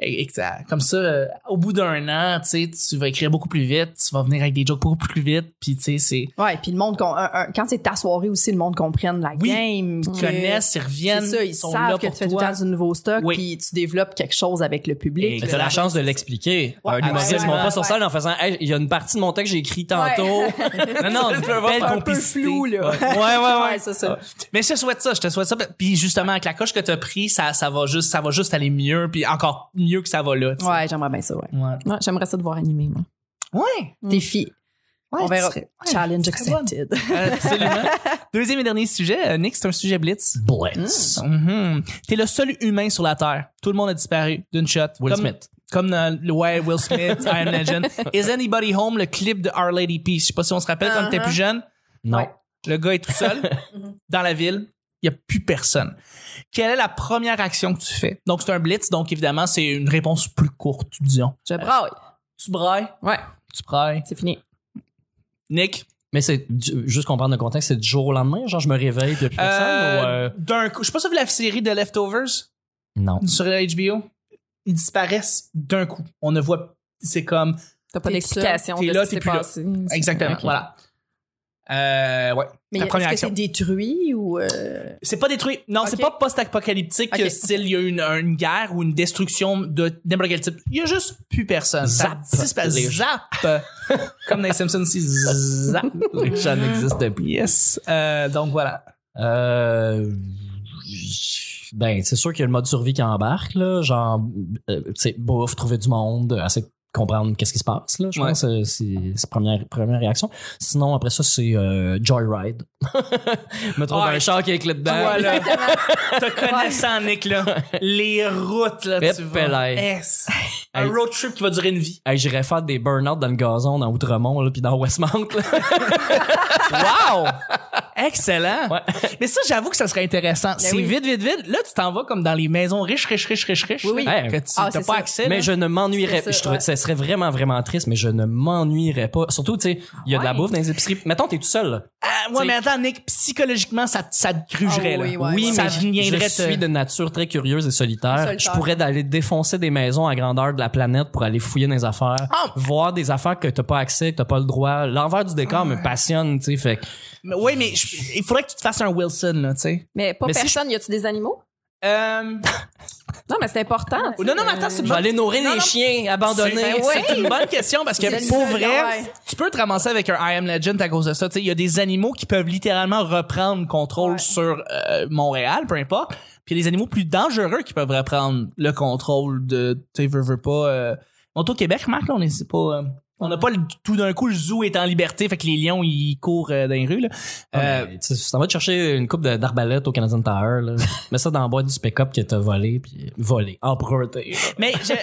Que ça- comme ça, euh, au bout d'un an, tu sais, tu vas écrire beaucoup plus vite, tu vas venir avec des jokes beaucoup plus vite, puis tu sais, c'est. Ouais, puis le monde, con- un- un- quand c'est ta soirée aussi, le monde comprenne la Oui. game. Ils que- connaissent, ils reviennent, C'est ça, ils sont savent là que pour tu fais tout le toi. temps du nouveau stock, Oui. puis tu développes quelque chose avec le public. Et Mais t'as la chance de l'expliquer. Ouais, un humoriste ouais, ne monte ouais, pas sur ouais. scène en faisant Hey, il y a une partie de mon texte que j'ai écrit tantôt. non, non, Ça peut avoir belle un peu complicité. flou, là. Ouais, ouais, ouais. Ouais, c'est ça. Mais je te souhaite ça, je te souhaite ça. Puis justement, avec la coche que t'as pris, ça, ça va juste, ça va juste aller mieux, puis encore mieux que ça va là. Ouais, j'aimerais bien ça, ouais. Ouais. Ouais, J'aimerais ça de voir animer, moi. Ouais. Défi. Ouais, On verra. serais- Challenge accepted. Absolument. Deuxième et dernier sujet, euh, Nick, c'est un sujet blitz. Blitz. Mhm. T'es le seul humain sur la Terre. Tout le monde a disparu d'une shot. Will comme, Smith. Comme dans le ouais, Will Smith, I Am Legend. Is Anybody Home, le clip de Our Lady Peace. Je sais pas si on se rappelle quand t'étais Uh-huh. plus jeune. Non. Ouais. Le gars est tout seul dans la ville. Il n'y a plus personne. Quelle est la première action que tu fais? Donc, c'est un blitz. Donc, évidemment, c'est une réponse plus courte, disons. Je braille. Tu brailles? Ouais, Tu brailles. c'est fini. Nick? Mais c'est juste comprendre le contexte, c'est du jour au lendemain, genre je me réveille depuis personne Euh, ou euh, D'un coup. Je sais pas si vous la série de Leftovers? Non. sur HBO. Ils disparaissent d'un coup. On ne voit. C'est comme. T'as pas d'explication de t'es là, ce qui t'es s'est plus là. passé. Exactement. Ok. Voilà. Euh, ouais. Mais la est-ce que c'est détruit ou... euh, C'est pas détruit. Non, c'est Ok. pas post-apocalyptique, Ok. style il y a une, une guerre ou une destruction de n'importe quel type. Il y a juste plus personne. Zap. Ça. Les- Zap. Comme dans les Simpsons, c'est zap. Les gens n'existent plus. Yes. Euh, donc voilà. Euh, ben, c'est sûr qu'il y a le mode survie qui embarque, là. Genre, euh, tu sais, bouffe, trouver du monde, comprendre qu'est-ce qui se passe, là. Je Ouais. pense que c'est première, première réaction. Sinon, après ça, c'est euh, Joyride. Me trouve Ouais. un char qui est clé dedans. Voilà. Te connaissant, Nick, là. Les routes, là, tu. Yes. Un road trip qui va durer une vie. Hey, J'irais faire des burn-out dans le gazon dans Outremont, là, puis dans Westmount, là. Wow! Excellent! Ouais. Mais ça, j'avoue que ça serait intéressant. c'est oui. vite, vite, vite. Là, tu t'en vas comme dans les maisons riches, riches, riches, riches, riches. Oui, oui. Hey. Que tu Ah, pas ça. accès. Mais là. je ne m'ennuierais C'est ça, ouais. ça serait vraiment vraiment triste mais je ne m'ennuierais pas surtout tu sais il y a de la Ouais. bouffe dans les épiceries mettons t'es tout seul là. Ah, ouais, T'sais- mais attends, Nick, psychologiquement, ça, ça te grugerait, Ah oui, là. ouais, oui, ouais. mais Ça je, suis de nature très curieuse et solitaire. Solitaire. Je pourrais d'aller défoncer des maisons à grandeur de la planète pour aller fouiller dans les affaires, Ah! voir des affaires que t'as pas accès, que t'as pas le droit. L'envers du décor me passionne, tu sais. Fait que- Mais oui, mais je- il faudrait que tu te fasses un Wilson, là, tu sais. Mais pas Mais si personne, y a-tu des animaux? Euh, Non, mais c'est important. tu non, sais, non, mais attends, c'est je vais aller nourrir Non, les non. chiens abandonnés. C'est ben, c'est une bonne question parce que C'est pour le- vrai, ouais. tu peux te ramasser avec un I Am Legend à cause de ça. Tu sais, il y a des animaux qui peuvent littéralement reprendre contrôle Ouais. sur euh, Montréal, peu importe. Puis il y a des animaux plus dangereux qui peuvent reprendre le contrôle de, tu sais, veux, veux pas. Euh... Au Québec, Marc, là, on est c'est pas. euh, on n'a pas le- tout d'un coup le zoo est en liberté, fait que les lions ils courent euh, dans les rues. Là. Euh, tu t'en vas te chercher une coupe d'arbalète au Canadian Tower, là. Mets ça dans la boîte du pick-up que t'as volé, puis volé, emprunté. Mais je,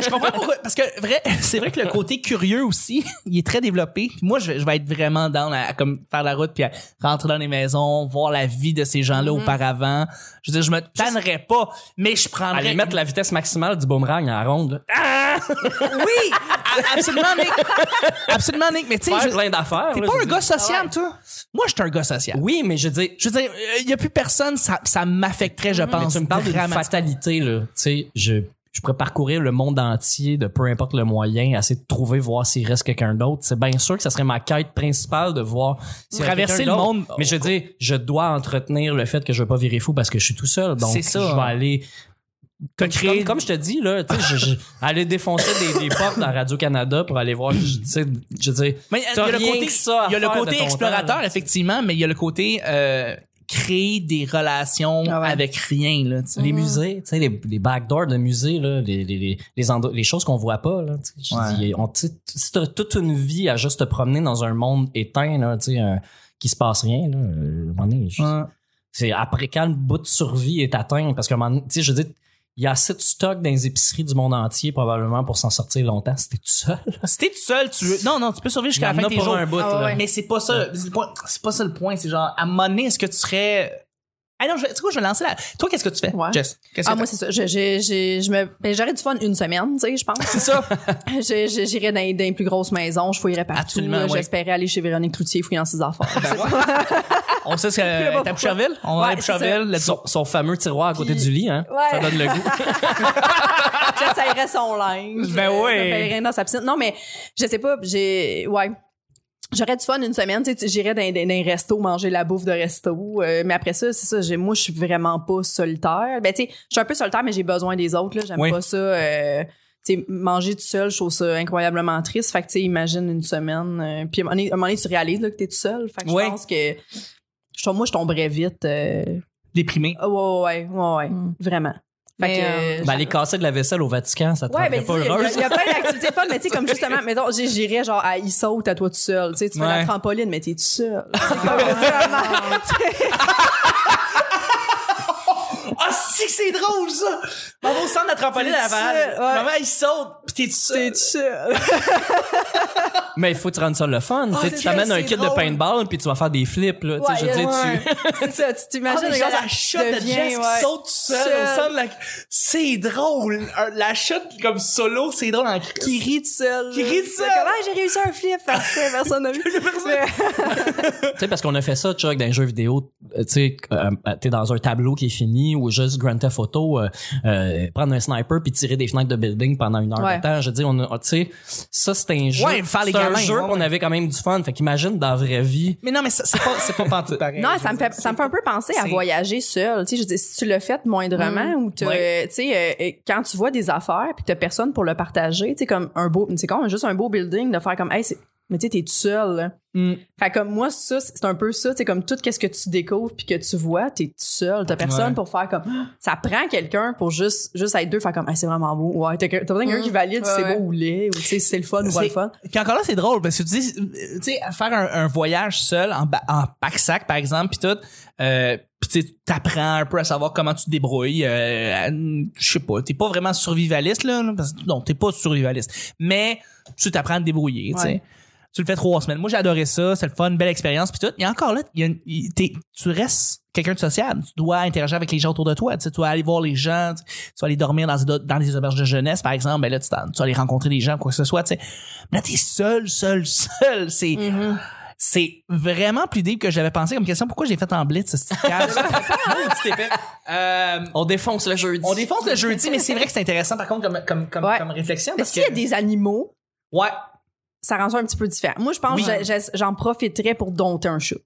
je comprends pourquoi. Parce que vrai, c'est vrai que le côté curieux aussi, il est très développé. Puis Moi, je vais, je vais être vraiment down à, à comme faire la route puis à rentrer dans les maisons, voir la vie de ces gens-là auparavant. Je veux dire, je me tannerais pas, mais je prendrais. Aller mettre la vitesse maximale du boomerang à la ronde, là. Oui, absolument, Nick. Absolument, Nick. Mais tu sais, plein d'affaires. t'es là, pas un veux gars dire. social, toi? Moi, je suis un gars social. Oui, mais je dis, Je veux dire, il y a plus personne, ça, ça m'affecterait, je mais pense. tu me parles d'une dramatiquement. fatalité, là. Tu sais, je, je pourrais parcourir le monde entier de peu importe le moyen, essayer de trouver, voir s'il reste quelqu'un d'autre. C'est bien sûr que ça serait ma quête principale de voir Traverser le monde. Mais je dis, je dois entretenir le fait que je veux pas virer fou parce que je suis tout seul. Donc, C'est ça. je vais aller Comme, créé- comme je te dis, là, je- je- aller défoncer des, des portes dans Radio-Canada pour aller voir, je- sais, je Mais il y a le côté, que ça à il y a le côté explorateur, temps, effectivement, mais il y a le côté euh, créer des relations Ah ouais. avec rien. Là, les musées, tu sais, les, les backdoors de musées, là, les, les, les, les, endo- les choses qu'on voit pas, là, tu sais, je Ouais. dis, on- si t'as toute une vie à juste te promener dans un monde éteint, là, tu sais, qui se passe rien, là, euh, à un moment donné, je- Ouais. c'est après quand le bout de survie est atteint, parce qu'à un moment donné, tu sais, je veux dire, il y a assez de stock dans les épiceries du monde entier, probablement, pour s'en sortir longtemps. C'était tout seul. Si t'es tout seul, tu veux... Non, non, tu peux survivre jusqu'à la fin de tes jours. un bout, Ah ouais. Mais c'est pas ça. C'est pas, c'est pas ça le point. C'est genre, à un moment donné, est-ce que tu serais... Ah non, je, tu sais quoi, je vais lancer la... Toi, qu'est-ce que tu fais, Ouais. Jess? Qu'est-ce que Ah, moi, c'est ça. Je, j'ai, j'ai, je me, ben, j'aurais du fun une semaine, tu sais, je pense. C'est ça. Je- je- J'irais dans, dans les plus grosses maisons, je fouillerais partout. Absolument, oui. J'espérais aller chez Véronique Cloutier fouiller dans ses affaires. On sait ce sais que pas t'es à. Boucherville? On va Ouais, à Boucherville. Son, son fameux tiroir à côté Puis- du lit, hein. Ouais. Ça donne le goût. J'essayerais son linge. Ben oui. Je dans sa piscine. Non, mais je sais pas, j'ai, ouais. J'aurais du fun une semaine, tu sais, j'irais dans, dans, dans un resto manger la bouffe de resto. euh, mais après ça, c'est ça, j'ai, moi, je suis vraiment pas solitaire. Ben, tu sais, je suis un peu solitaire, mais j'ai besoin des autres, là. J'aime Oui. pas ça. euh, tu sais, manger tout seul, je trouve ça incroyablement triste. Fait que, tu sais, imagine une semaine. euh, puis à un moment donné, à un moment donné, tu réalises là, que t'es tout seul. Fait que Ouais. je pense que je, moi, je tomberais vite. euh, Déprimé. ah, ouais, ouais, ouais, ouais, Mm. vraiment. Fait Mais, que, euh, Ben, aller casser de la vaisselle au Vatican, ça te Ouais, rendrait ben, pas tu sais, il y, a- heureuse. il y a plein d'activités fun, mais tu sais, comme justement, mettons, j'ai- j'irais genre à saute à toi tout seul. Tu sais, tu fais Ouais. la trampoline, mais t'es tout seul. C'est Ah, que drôle, ça! On va au centre de la trampoline à Laval. Maman, il saute, pis t'es tout seul. T'es tout seul. Mais il faut te rendre ça le fun. Ah, tu sais, c'est tu t'amènes un kit de drôle. paintball puis tu vas faire des flips, là. tu sais, je veux dire, tu... C'est ça, tu Ah, t'imagines, mais regarde, la ça shot de Jess qui ouais. saute tout seul, Seul. au centre de la... C'est drôle. La shot comme solo, c'est drôle en Qui rit tout seul. Qui rit tout seul. Comment j'ai réussi un flip? Parfait, personne n'a vu. Tu sais, parce qu'on a fait ça, Chuck, dans un jeu vidéo, tu sais, euh, t'es dans un tableau qui est fini ou juste Grand Theft Auto, euh, euh, prendre un sniper puis tirer des fenêtres de building pendant une heure Ouais. de temps. Je dis, on a, tu sais, ça c'est un jeu, Ouais, faire les c'est un gamins, jeu ouais, qu'on ouais. avait quand même du fun. Fait qu'imagine dans la vraie vie. Mais non, mais ça- c'est pas, c'est pas pareil. Non, ça me fait, ça me fait un peu penser à voyager seul. Tu sais, je veux dire, si tu l'as fait moindrement ou t'as- Ouais. tu sais, euh, quand tu vois des affaires puis que t'as personne pour le partager, tu sais, comme un beau, c'est comme juste un beau building de faire comme, hey, c'est, mais tu sais, t'es tout seul. là. Mm. Fait comme moi, ça, c'est un peu ça, tu sais, comme tout qu'est-ce que tu découvres puis que tu vois, t'es tout seul. T'as personne Ouais. pour faire comme, ça prend quelqu'un pour juste, juste être deux, faire comme, hey, c'est vraiment beau. Ouais, t'as, t'as besoin de quelqu'un Mm. qui valide si Ouais, c'est ouais. beau ou laid ou tu sais, si c'est le fun ou pas le C'est- fun. Puis encore là, c'est drôle parce que tu dis, tu sais, faire un, un voyage seul en, en pack-sac, par exemple, puis tout, euh, puis tu sais, t'apprends un peu à savoir comment tu te débrouilles. Euh, je sais pas, t'es pas vraiment survivaliste là, là, parce que non, t'es pas survivaliste, mais tu t'apprends à te débrouiller, tu sais. Ouais. Tu le fais trois semaines. Moi, j'ai adoré ça. C'est le fun, belle expérience, puis tout. Et encore là, il y a une- tu restes quelqu'un de sociable. Tu dois interagir avec les gens autour de toi. Tu, sais, tu dois aller voir les gens. Tu, tu vas aller dormir dans, des- dans des auberges de jeunesse, par exemple. Ben là, tu, vas aller rencontrer des gens, quoi que ce soit. Tu sais. Mais là, t'es seul, seul, seul. C'est C'est vraiment plus deep que j'avais pensé comme question. Pourquoi j'ai fait en blitz, ce. Euh, On défonce le jeudi. on défonce le jeudi, mais c'est vrai que c'est intéressant par contre comme, comme, comme, Ouais. comme réflexion. Mais Parce s'il y a des animaux, ouais, ça rend ça un petit peu différent. Moi, je pense Oui. que j'en profiterais pour dompter un chat.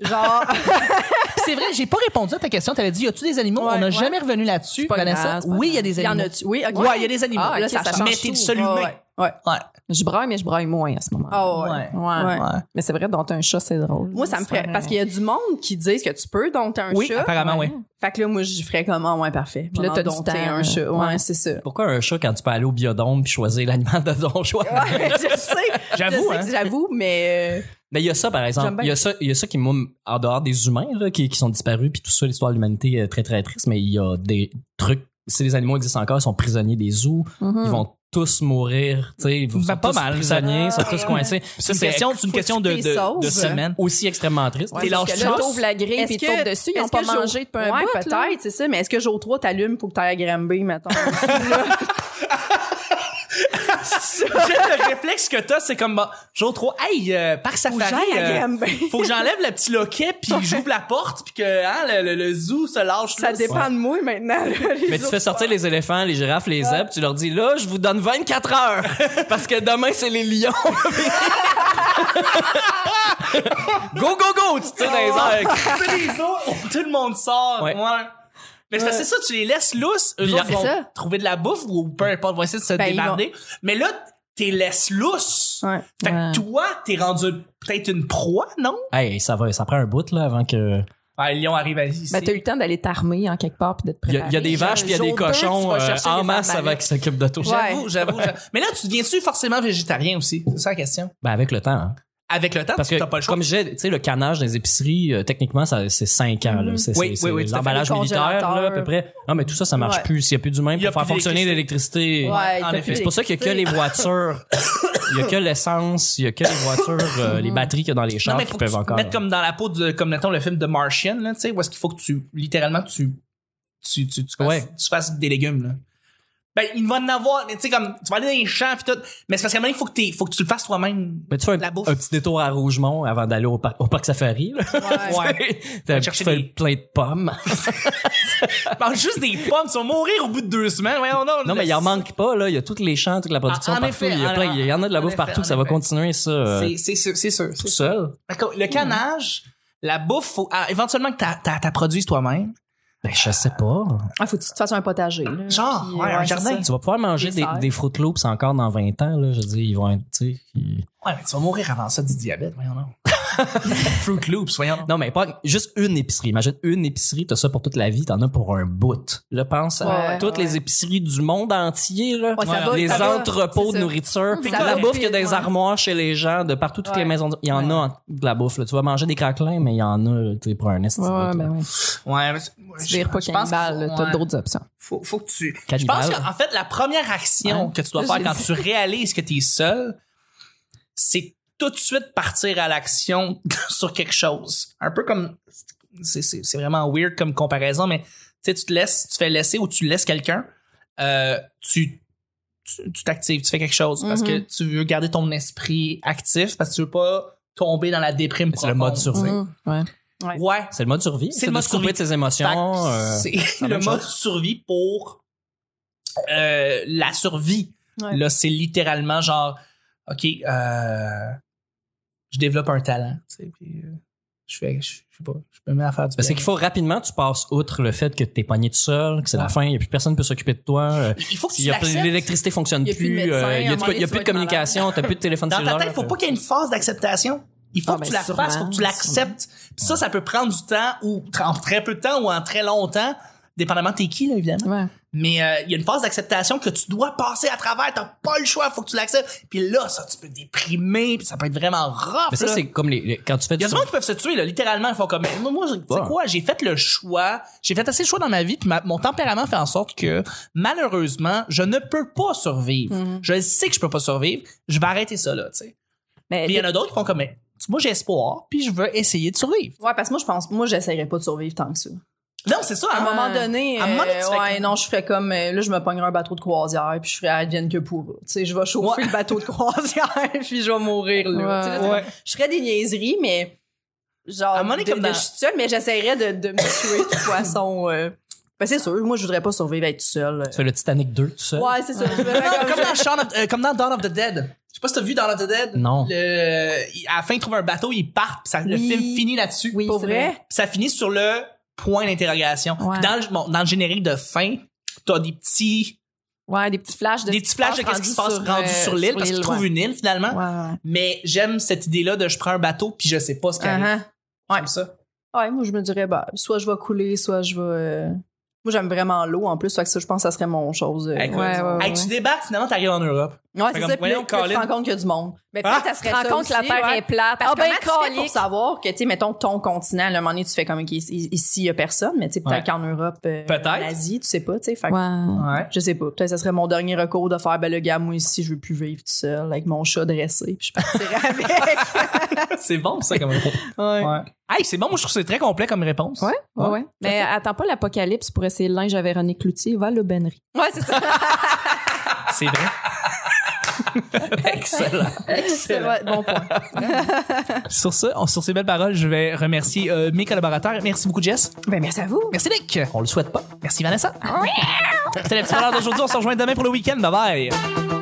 Genre, c'est vrai, j'ai pas répondu à ta question. T'avais dit, y a-tu des animaux? Ouais, on n'a ouais. jamais revenu là-dessus, Vanessa? grave, oui, il y a des il y en animaux. a-tu? Oui, ok. Ouais, il y a des animaux. Ah, Là, ok, ça ça change. mais t'es le seul humain. ouais, ouais. Je braille, mais je braille moins à ce moment. Ah ouais. Ouais. Ouais. Ouais. Ouais. Mais c'est vrai, dont un chat, c'est drôle. Moi, ça me ferait. Parce qu'il y a du monde qui disent que tu peux dompter un Oui, chat. apparemment, oui. Fait que là, moi, je ferais comment? Ouais, parfait. Puis là, t'as dompter temps, un chat. Ouais, Ouais. c'est ça. Pourquoi un chat quand tu peux aller au biodôme puis choisir l'animal de ton choix? Ouais, je sais. J'avoue, hein. J'avoue, mais. euh, Mais il y a ça, par exemple. Il y a ça, il y a ça qui, moi, en dehors des humains, là, qui, qui sont disparus, puis tout ça, l'histoire de l'humanité est très, très triste, mais il y a des trucs. Si les animaux existent encore, ils sont prisonniers des zoos, Mhm. ils vont tous mourir, tu sais, ils Ben, sont pas tous mal. prisonniers, ils sont tous coincés. C'est une question, c'est une question que de, de, de semaines. Aussi extrêmement triste. T'es parce que là, t'ouvres la grille Est-ce puis tombent dessus, ils est-ce ont pas mangé depuis un Ouais, bout, là? peut-être, c'est ça. Mais est-ce que jour 3 t'allumes pour que t'ailles à Granby, mettons? J'ai le réflexe que t'as, c'est comme, bah, jour 3, hey, euh, Faut Safari, j'aille à euh, faut que j'enlève le petit loquet puis j'ouvre la porte puis que, hein, le, le, le zoo se lâche. Ça là. dépend de moi maintenant. là, Mais tu fais sortir les éléphants, les girafes, les zèbres, tu leur dis là, je vous donne 24 heures parce que demain c'est les lions. go go go, tu sais dans les airs. Les autres, tout le monde sort. Ouais. Ouais. Mais c'est parce que c'est ça, tu les laisses lousses, eux autres vont ça. trouver de la bouffe ou peu importe, vont essayer de se Ben, ils débarder. Mais là, t'es laisses lousses. Ouais. Fait que Ouais. toi, t'es rendu peut-être une proie, non? Hey, ça va, ça prend un bout là avant que. Ouais, le lion arrive à ici. Ben, t'as eu le temps d'aller t'armer en quelque part puis de te Il y, préparer. a- il y a des vaches puis il y a des cochons euh, en masse avant qui s'occupent de tout. J'avoue, j'avoue, j'avoue. Mais là, tu deviens-tu forcément végétarien aussi? C'est ça la question. Ben avec le temps. hein. Avec le temps, Parce que t'as pas le choix. comme je disais, tu sais le canage dans les épiceries euh, techniquement ça c'est 5 ans là, c'est Oui, c'est- oui, oui, c'est tout à fait. l'emballage Le militaire là, à peu près. Non mais tout ça ça marche Ouais. plus s'il y a plus d'humains Il y a pour faire plus fonctionner l'électricité. Ouais, en effet. C'est pour ça qu'il y a que les voitures, il y a que l'essence, il y a que les voitures, euh, les batteries qu'il y a dans les Non, chars mais qui faut que peuvent tu te encore. mettes comme dans la peau de, comme mettons le film de Martian, là, tu sais, où est-ce qu'il faut que tu, littéralement, tu, tu, tu, tu fasses, Ouais. tu fasses des légumes, là. Ben, il va en avoir, mais tu sais, comme, tu vas aller dans les champs pis tout, mais c'est parce qu'à un moment, il faut que t'es, faut que tu le fasses toi-même. Mais tu fais La un, bouffe. un petit détour à Rougemont avant d'aller au, par- au parc safari. Là. Ouais. T'as- tu chercher fais des- plein de pommes. Mange juste des pommes, tu vas mourir au bout de deux semaines, voyons non. non, mais il en manque pas, là. Il y a tous les champs, toute la production En- en partout. il y a en- plein, il y en a de la bouffe effet, partout. Ça va continuer, ça, euh, C'est, c'est sûr, c'est sûr. tout seul. Le canage, la bouffe, faut, ah, éventuellement que t'as, t'as, t'as produises toi-même. Ben, je sais pas. Ah, faut que tu te fasses un potager. là. Genre, Puis, ouais, un jardin. Tu vas pouvoir manger Des des, des Fruit Loops encore dans 20 ans, là. Je veux dire, ils vont être, tu sais. ils- Ouais, mais tu vas mourir avant ça du diabète, voyons non. Fruit Loops, voyons non. Mais pas juste une épicerie. Imagine une épicerie, t'as ça pour toute la vie, t'en as pour un bout. Là, pense à Ouais, toutes ouais. les épiceries du monde entier, là. Ouais, ça Ouais, va, les ça va. entrepôts C'est de ça. nourriture, Ça la va bouffe qu'il y a vite, dans les ouais. armoires chez les gens, de partout, toutes Ouais. les maisons. Il y en a de la bouffe, là. Tu vas manger des craquelins, mais il y en a, tu sais, pour un esti. Ouais, de ouais, bout, là. ben oui. Ouais, mais c'est- Tu je- vires pas je pense cannibale, qu'il là, faut- t'as ouais. d'autres options. Faut, faut que tu. Je Cannibale. pense qu'en fait, la première action Ouais. que tu dois faire quand tu réalises que tu es seul, c'est tout de suite partir à l'action sur quelque chose. Un peu comme. C'est, c'est, c'est vraiment weird comme comparaison, mais tu sais, tu te laisses, tu fais laisser ou tu laisses quelqu'un, euh, tu, tu, tu t'actives, tu fais quelque chose parce que Mhm. tu veux garder ton esprit actif, parce que tu veux pas tomber dans la déprime C'est le mode survie. Mhm, ouais. Ouais. C'est le mode survie. C'est C'est le de mode couper survie. de ses Fait émotions. euh, c'est le mode chose. survie pour euh, la survie. Ouais. Là, c'est littéralement genre, OK, euh, je développe un talent, tu sais, puis euh, je fais, je, je sais pas, je me mets à faire du Ben, c'est piano. qu'il faut rapidement, tu passes outre le fait que t'es pogné tout seul, que c'est la fin, il n'y a plus personne qui peut s'occuper de toi. euh, Il faut que tu il l'électricité fonctionne Il plus plus, de médecin, euh, il y à un a, plus- il y a donné, plus de communication, t'as plus de téléphone Dans ta tête, faut pas qu'il y ait une phase d'acceptation. Il faut Ah, que ben, tu la sûrement, fasses, faut que tu l'acceptes. Puis ça, ça peut prendre du temps ou en très peu de temps ou en très longtemps, dépendamment de t'es qui, là, évidemment. Ouais. Mais euh, il y a une phase d'acceptation que tu dois passer à travers. T'as pas le choix, faut que tu l'acceptes. Puis là, ça, tu peux déprimer, puis ça peut être vraiment rough. Mais ça, c'est comme les, les- quand tu fais Il y a du monde qui peuvent se tuer, là, littéralement. Ils font comme, moi, moi je- tu sais Ouais. quoi, j'ai fait le choix, j'ai fait assez de choix dans ma vie, puis ma- mon tempérament fait en sorte que, malheureusement, je ne peux pas survivre. Mhm. Je sais que je peux pas survivre, je vais arrêter ça, là, tu sais. Mais Puis il y en a d'autres qui font comme, mais, moi, j'ai espoir, puis je veux essayer de survivre. Ouais, parce que moi, je pense, moi, j'essaierais pas de survivre tant que ça. Non, c'est ça. À un hein. moment donné, à un moment donné, tu euh, fais ouais, comme- non, je ferais comme, euh, là, je me pognerais un bateau de croisière, puis je ferais advienne que pour. Tu sais, je vais chauffer Ouais. le bateau de croisière, puis je vais mourir là. Ouais. Tu sais, là, Je ferais des niaiseries, mais genre, À un moment donné, de, comme de- dans- je suis seule, mais j'essaierais de, de me tuer de façon. Euh... Ben c'est sûr, moi je voudrais pas survivre à être seule. Tu fais le Titanic 2 tout seul? Ouais, c'est ça. Non, comme- dans Shaun of- euh, comme dans Dawn of the Dead. Je sais pas si t'as vu Dawn of the Dead. Non. Le- à la fin, il trouve un bateau, il part, puis ça, le film finit là-dessus. Oui, Pour c'est vrai? Puis ça finit sur le point d'interrogation. Ouais. Dans, le, bon, dans le générique de fin, t'as des petits, Ouais, des petits flashs de des ce petits qui flashs de qu'est-ce qui se passe rendu euh, sur l'île, parce qu'ils trouvent ouais. une île finalement. Ouais, ouais. Mais j'aime cette idée-là de je prends un bateau puis je sais pas ce qui arrive. Uh-huh. J'aime ça. Ouais, moi je me dirais, bah, soit je vais couler, soit je vais. euh, Moi j'aime vraiment l'eau en plus, fait que ça, je pense que ça serait mon chose. euh, Écoute, Ouais, ouais, hey, tu débarques, finalement, t'arrives en Europe. Ouais, c'est ça. Puis là, tu te rends compte qu'il y a du monde. Mais Ah, peut-être ça Tu te rends compte que la Terre ouais. est plate. Parce Ah que ben, comment tu fais pour savoir que, tu sais, mettons, ton continent, à un moment donné, tu fais comme, ici, il y a personne, mais tu sais, peut-être Ouais. qu'en Europe, euh, Peut-être. en Asie, tu sais pas, tu sais. Fait que, Ouais. Ouais. je sais pas. Peut-être que ça serait mon dernier recours de faire, ben, le gars, moi, ici, je veux plus vivre tout seul avec mon chat dressé, puis je partirais avec. c'est bon, ça, comme réponse. ouais. Ouais. Hey, c'est bon, moi, je trouve que c'est très complet comme réponse. Ouais, ouais, Ouais. ouais. Mais attends pas l'apocalypse pour essayer le linge à Véronique Cloutier. Va à l'aubainerie. Ouais, c'est ça. C'est vrai. Excellent. C'est vrai, bon point. Sur on- sur ces belles paroles, je vais remercier euh, mes collaborateurs. Merci beaucoup, Jess. Ben, merci à vous. Merci, Nick. On le souhaite pas. Merci, Vanessa. C'était la petite valeur d'aujourd'hui. On se rejoint demain pour le week-end. Bye bye.